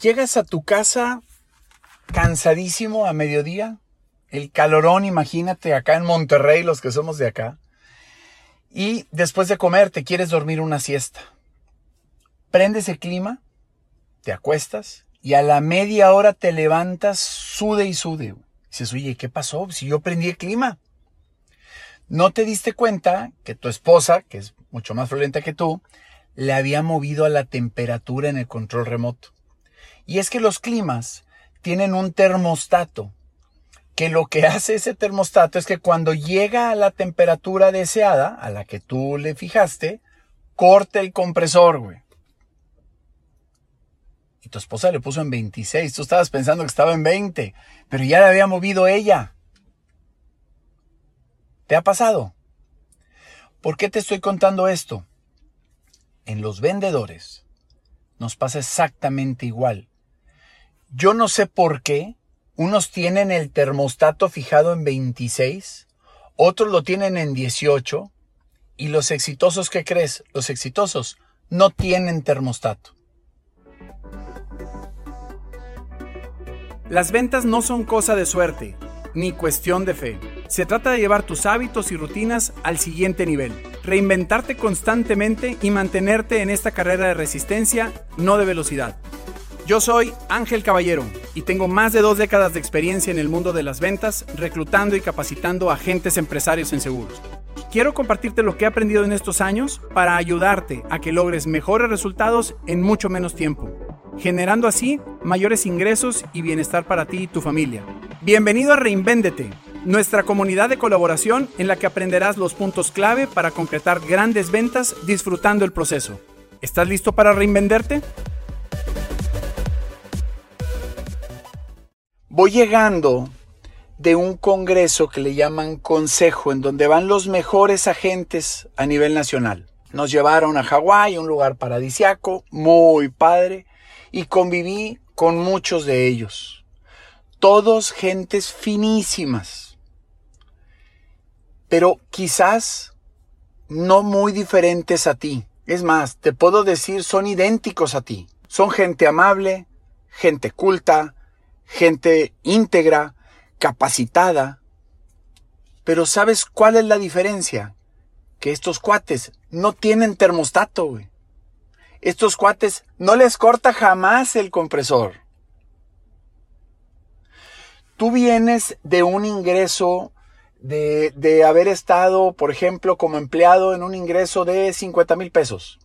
Llegas a tu casa cansadísimo a mediodía, el calorón, imagínate, acá en Monterrey, los que somos de acá, y después de comer te quieres dormir una siesta. Prendes el clima, te acuestas y a la media hora te levantas, sude y sude. Dices, oye, ¿qué pasó? Si yo prendí el clima. No te diste cuenta que tu esposa, que es mucho más violenta que tú, le había movido a la temperatura en el control remoto. Y es que los climas tienen un termostato, que lo que hace ese termostato es que cuando llega a la temperatura deseada, a la que tú le fijaste, corta el compresor, güey. Y tu esposa le puso en 26, tú estabas pensando que estaba en 20, pero ya le había movido ella. ¿Te ha pasado? ¿Por qué te estoy contando esto? En los vendedores nos pasa exactamente igual. Yo no sé por qué unos tienen el termostato fijado en 26, otros lo tienen en 18 y los exitosos, ¿qué crees? Los exitosos no tienen termostato. Las ventas no son cosa de suerte, ni cuestión de fe. Se trata de llevar tus hábitos y rutinas al siguiente nivel, reinventarte constantemente y mantenerte en esta carrera de resistencia, no de velocidad. Yo soy Ángel Caballero y tengo más de dos décadas de experiencia en el mundo de las ventas, reclutando y capacitando agentes empresarios en seguros. Quiero compartirte lo que he aprendido en estos años para ayudarte a que logres mejores resultados en mucho menos tiempo, generando así mayores ingresos y bienestar para ti y tu familia. Bienvenido a Reinvéndete, nuestra comunidad de colaboración en la que aprenderás los puntos clave para concretar grandes ventas disfrutando el proceso. ¿Estás listo para reinvenderte? Voy llegando de un congreso que le llaman consejo, en donde van los mejores agentes a nivel nacional. Nos llevaron a Hawái, un lugar paradisiaco, muy padre, y conviví con muchos de ellos. Todos gentes finísimas, pero quizás no muy diferentes a ti. Es más, te puedo decir, son idénticos a ti. Son gente amable, gente culta, gente íntegra, capacitada. Pero ¿sabes cuál es la diferencia? Que estos cuates no tienen termostato. Estos cuates no les corta jamás el compresor. Tú vienes de un ingreso de, de haber estado, por ejemplo, como empleado en un ingreso de 50 mil pesos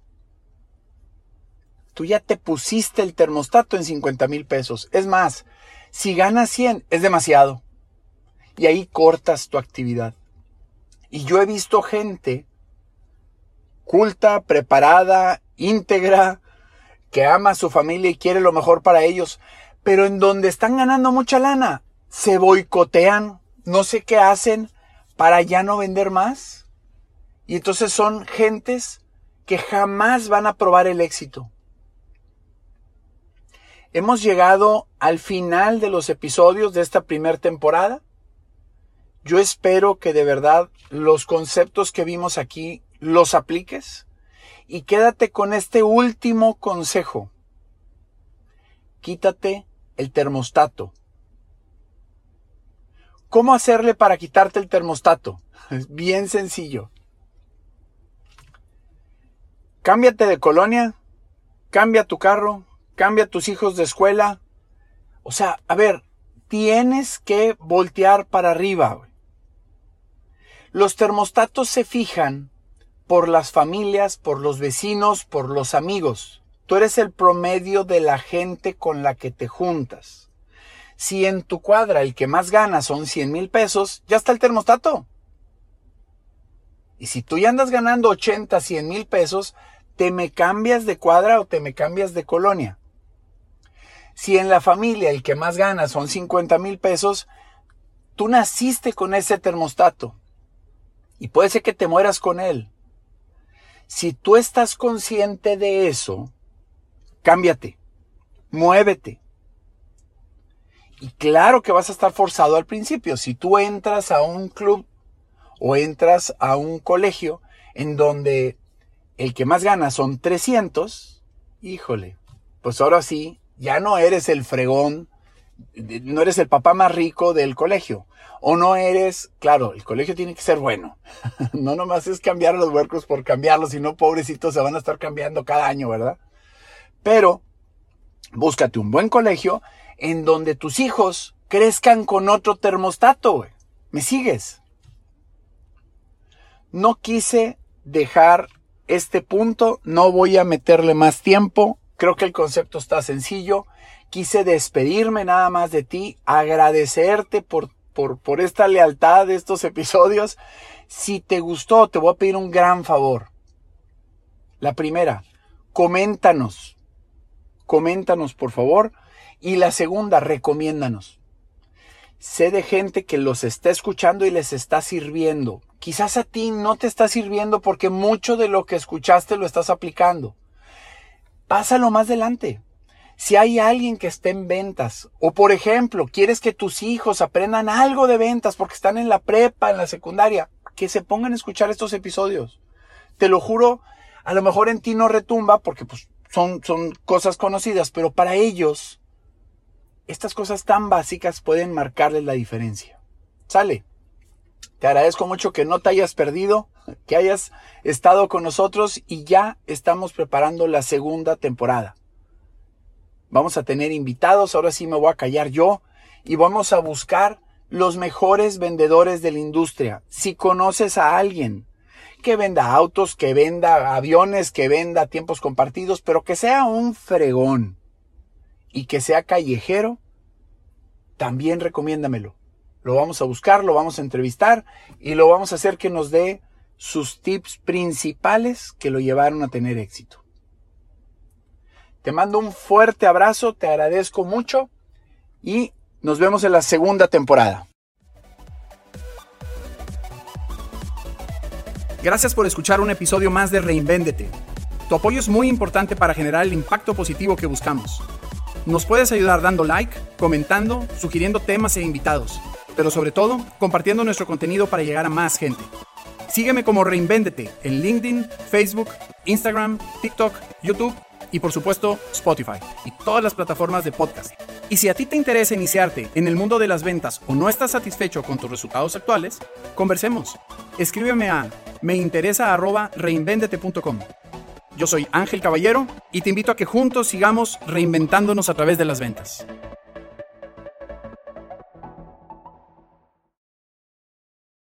tú ya te pusiste el termostato en 50 mil pesos. Es más, si ganas 100, es demasiado. Y ahí cortas tu actividad. Y yo he visto gente culta, preparada, íntegra, que ama a su familia y quiere lo mejor para ellos, pero en donde están ganando mucha lana, se boicotean, no sé qué hacen para ya no vender más. Y entonces son gentes que jamás van a probar el éxito. Hemos llegado al final de los episodios de esta primera temporada. Yo espero que de verdad los conceptos que vimos aquí los apliques y quédate con este último consejo. Quítate el termostato. ¿Cómo hacerle para quitarte el termostato? Es bien sencillo. Cámbiate de colonia, cambia tu carro, cambia tus hijos de escuela. O sea, a ver, tienes que voltear para arriba. Los termostatos se fijan por las familias, por los vecinos, por los amigos. Tú eres el promedio de la gente con la que te juntas. Si en tu cuadra el que más gana son 100 mil pesos, ya está el termostato. Y si tú ya andas ganando 80, 100 mil pesos, te me cambias de cuadra o te me cambias de colonia. Si en la familia el que más gana son 50 mil pesos, tú naciste con ese termostato y puede ser que te mueras con él. Si tú estás consciente de eso, cámbiate, muévete. Y claro que vas a estar forzado al principio. Si tú entras a un club o entras a un colegio en donde el que más gana son 300, híjole, pues ahora sí Ya no eres el fregón, no eres el papá más rico del colegio. O no eres, claro, el colegio tiene que ser bueno. no nomás es cambiar los huercos por cambiarlos, sino pobrecitos se van a estar cambiando cada año, ¿verdad? Pero búscate un buen colegio en donde tus hijos crezcan con otro termostato. ¿Me sigues? No quise dejar este punto, no voy a meterle más tiempo, creo que el concepto está sencillo. Quise despedirme nada más de ti, agradecerte por, por, por esta lealtad de estos episodios. Si te gustó, te voy a pedir un gran favor. La primera, coméntanos. Coméntanos, por favor. Y la segunda, recomiéndanos. Sé de gente que los está escuchando y les está sirviendo. Quizás a ti no te está sirviendo porque mucho de lo que escuchaste lo estás aplicando. Pásalo más adelante. Si hay alguien que esté en ventas, o por ejemplo, quieres que tus hijos aprendan algo de ventas porque están en la prepa, en la secundaria, que se pongan a escuchar estos episodios. Te lo juro, a lo mejor en ti no retumba porque pues, son, son cosas conocidas, pero para ellos estas cosas tan básicas pueden marcarles la diferencia. Sale. Te agradezco mucho que no te hayas perdido, que hayas estado con nosotros y ya estamos preparando la segunda temporada. Vamos a tener invitados, ahora sí me voy a callar yo y vamos a buscar los mejores vendedores de la industria. Si conoces a alguien que venda autos, que venda aviones, que venda tiempos compartidos, pero que sea un fregón y que sea callejero, también recomiéndamelo. Lo vamos a buscar, lo vamos a entrevistar y lo vamos a hacer que nos dé sus tips principales que lo llevaron a tener éxito. Te mando un fuerte abrazo, te agradezco mucho y nos vemos en la segunda temporada. Gracias por escuchar un episodio más de Reinvéndete. Tu apoyo es muy importante para generar el impacto positivo que buscamos. Nos puedes ayudar dando like, comentando, sugiriendo temas e invitados, pero sobre todo compartiendo nuestro contenido para llegar a más gente. Sígueme como Reinvéndete en LinkedIn, Facebook, Instagram, TikTok, YouTube y por supuesto Spotify y todas las plataformas de podcast. Y si a ti te interesa iniciarte en el mundo de las ventas o no estás satisfecho con tus resultados actuales, conversemos. Escríbeme a meinteresa@reinvendete.com. Yo soy Ángel Caballero y te invito a que juntos sigamos reinventándonos a través de las ventas.